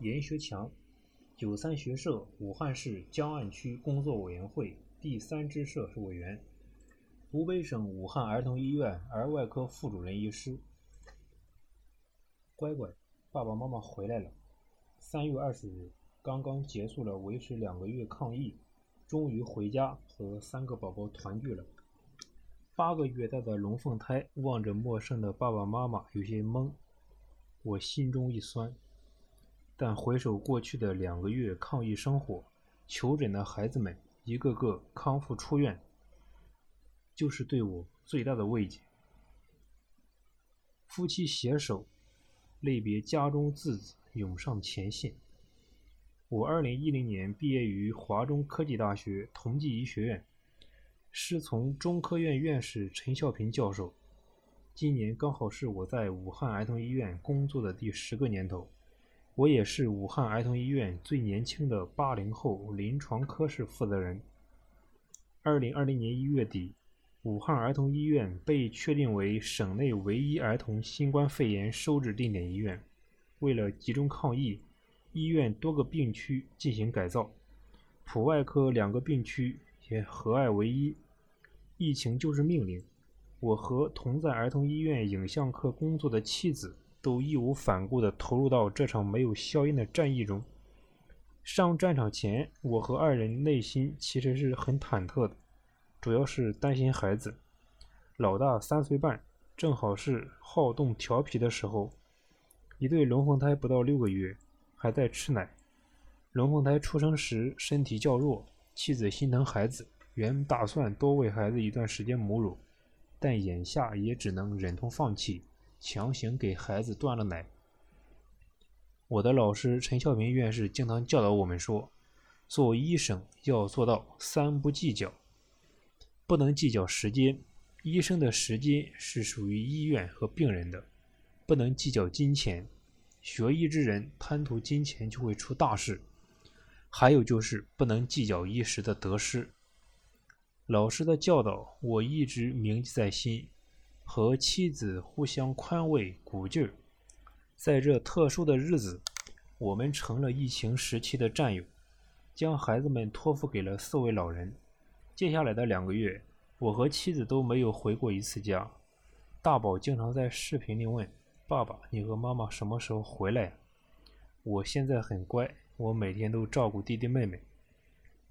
严学强，九三学社武汉市江岸区工作委员会第三支社委员，湖北省武汉儿童医院儿外科副主任医师。乖乖，爸爸妈妈回来了。三月二十日，刚刚结束了维持两个月抗疫，终于回家和三个宝宝团聚了。八个月大的龙凤胎望着陌生的爸爸妈妈，有些懵。我心中一酸，但回首过去的两个月抗疫生活，求诊的孩子们一个个康复出院，就是对我最大的慰藉。夫妻携手，泪别家中稚子，涌上前线。我二零一零年毕业于华中科技大学同济医学院。师从中科院院士陈孝平教授。今年刚好是我在武汉儿童医院工作的第十个年头，我也是武汉儿童医院最年轻的八零后临床科室负责人。二零二零年一月底，武汉儿童医院被确定为省内唯一儿童新冠肺炎收治定点医院。为了集中抗疫，医院多个病区进行改造，普外科两个病区也合二为一。疫情就是命令。我和同在儿童医院影像科工作的妻子都义无反顾地投入到这场没有硝烟的战役中。上战场前，我和二人内心其实是很忐忑的，主要是担心孩子。老大三岁半，正好是好动调皮的时候。一对龙凤胎不到六个月，还在吃奶。龙凤胎出生时身体较弱，妻子心疼孩子，原打算多喂孩子一段时间母乳。但眼下也只能忍痛放弃，强行给孩子断了奶。我的老师陈孝平院士经常教导我们说，做医生要做到三不计较：不能计较时间，医生的时间是属于医院和病人的；不能计较金钱，学医之人贪图金钱就会出大事；还有就是不能计较一时的得失。老师的教导我一直铭记在心，和妻子互相宽慰鼓劲儿。在这特殊的日子，我们成了疫情时期的战友，将孩子们托付给了四位老人。接下来的两个月，我和妻子都没有回过一次家。大宝经常在视频里问：“爸爸，你和妈妈什么时候回来？”我现在很乖，我每天都照顾弟弟妹妹。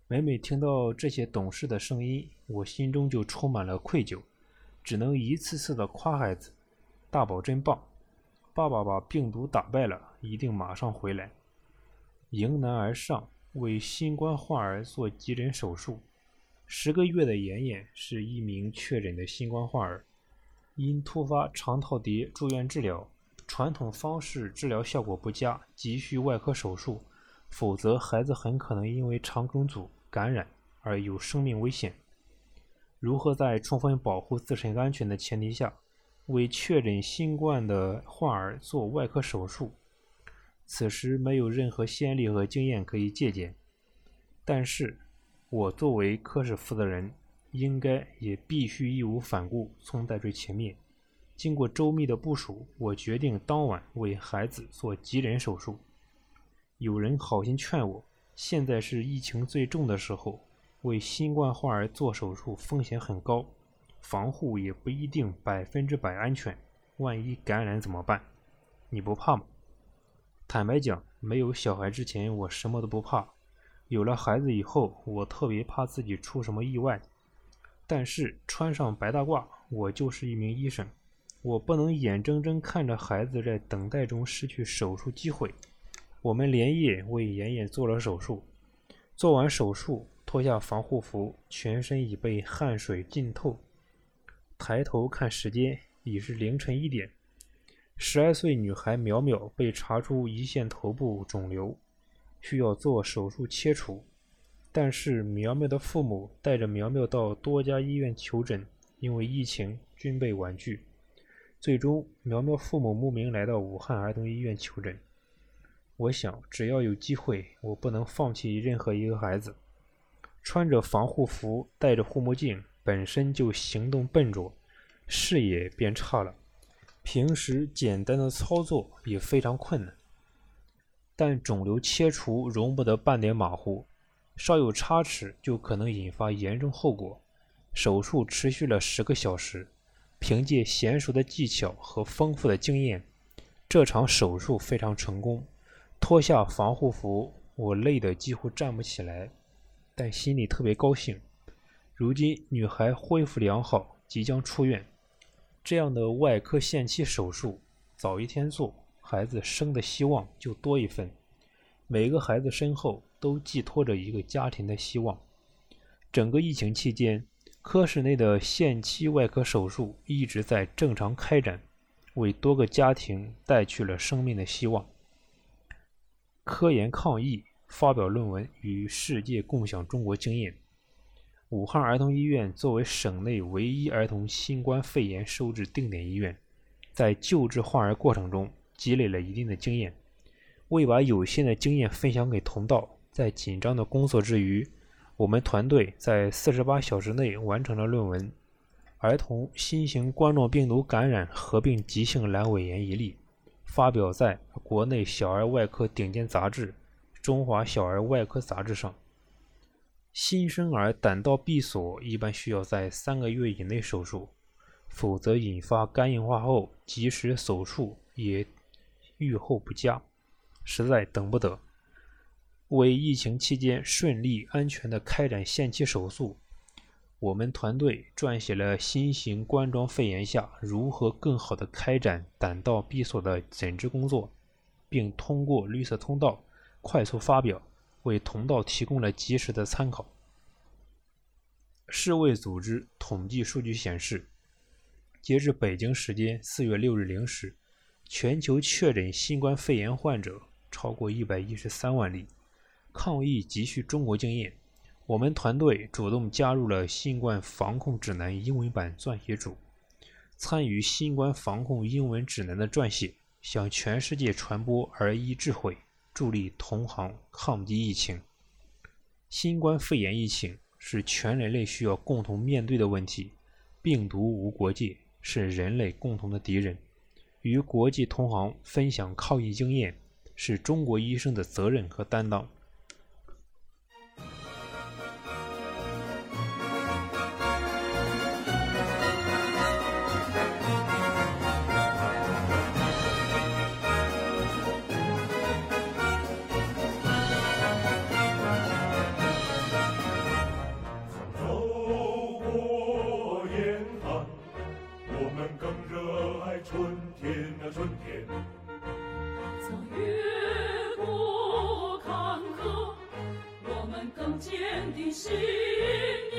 每每听到这些懂事的声音，我心中就充满了愧疚，只能一次次的夸孩子：“大宝真棒，爸爸把病毒打败了，一定马上回来。”迎难而上，为新冠患儿做急诊手术。十个月的妍妍是一名确诊的新冠患儿，因突发肠套叠住院治疗，传统方式治疗效果不佳，急需外科手术，否则孩子很可能因为肠梗阻。感染而有生命危险，如何在充分保护自身安全的前提下，为确诊新冠的患儿做外科手术？此时没有任何先例和经验可以借鉴，但是，我作为科室负责人，应该也必须义无反顾，冲在最前面。经过周密的部署，我决定当晚为孩子做急诊手术。有人好心劝我。现在是疫情最重的时候，为新冠患儿做手术风险很高，防护也不一定百分之百安全，万一感染怎么办？你不怕吗？坦白讲，没有小孩之前我什么都不怕，有了孩子以后，我特别怕自己出什么意外。但是穿上白大褂，我就是一名医生，我不能眼睁睁看着孩子在等待中失去手术机会。我们连夜为妍妍做了手术，做完手术，脱下防护服，全身已被汗水浸透。抬头看时间，已是凌晨一点。十二岁女孩苗苗被查出胰腺头部肿瘤，需要做手术切除。但是苗苗的父母带着苗苗到多家医院求诊，因为疫情均被婉拒。最终，苗苗父母慕名来到武汉儿童医院求诊。我想，只要有机会，我不能放弃任何一个孩子。穿着防护服，戴着护目镜，本身就行动笨拙，视野变差了。平时简单的操作也非常困难。但肿瘤切除容不得半点马虎，稍有差池就可能引发严重后果。手术持续了十个小时，凭借娴熟的技巧和丰富的经验，这场手术非常成功。脱下防护服，我累得几乎站不起来，但心里特别高兴。如今女孩恢复良好，即将出院。这样的外科限期手术，早一天做，孩子生的希望就多一分。每个孩子身后都寄托着一个家庭的希望。整个疫情期间，科室内的限期外科手术一直在正常开展，为多个家庭带去了生命的希望。科研抗疫，发表论文，与世界共享中国经验。武汉儿童医院作为省内唯一儿童新冠肺炎收治定点医院，在救治患儿过程中积累了一定的经验。为把有限的经验分享给同道，在紧张的工作之余，我们团队在四十八小时内完成了论文《儿童新型冠状病毒感染合并急性阑尾炎一例》，发表在国内小儿外科顶尖杂志《中华小儿外科杂志》上。新生儿胆道闭锁一般需要在三个月以内手术，否则引发肝硬化后及时手术也预后不佳，实在等不得。为疫情期间顺利安全的开展限期手术，我们团队撰写了新型冠状肺炎下如何更好的开展胆道闭锁的诊治工作，并通过绿色通道快速发表。为同道提供了及时的参考。世卫组织统计数据显示，截至北京时间四月六日零时，全球确诊新冠肺炎患者超过一百一十三万例。抗疫急需中国经验，我们团队主动加入了新冠防控指南英文版撰写组，参与新冠防控英文指南的撰写，向全世界传播儿医智慧。助力同行抗击疫情。新冠肺炎疫情是全人类需要共同面对的问题，病毒无国界，是人类共同的敌人。与国际同行分享抗疫经验，是中国医生的责任和担当。坚定信念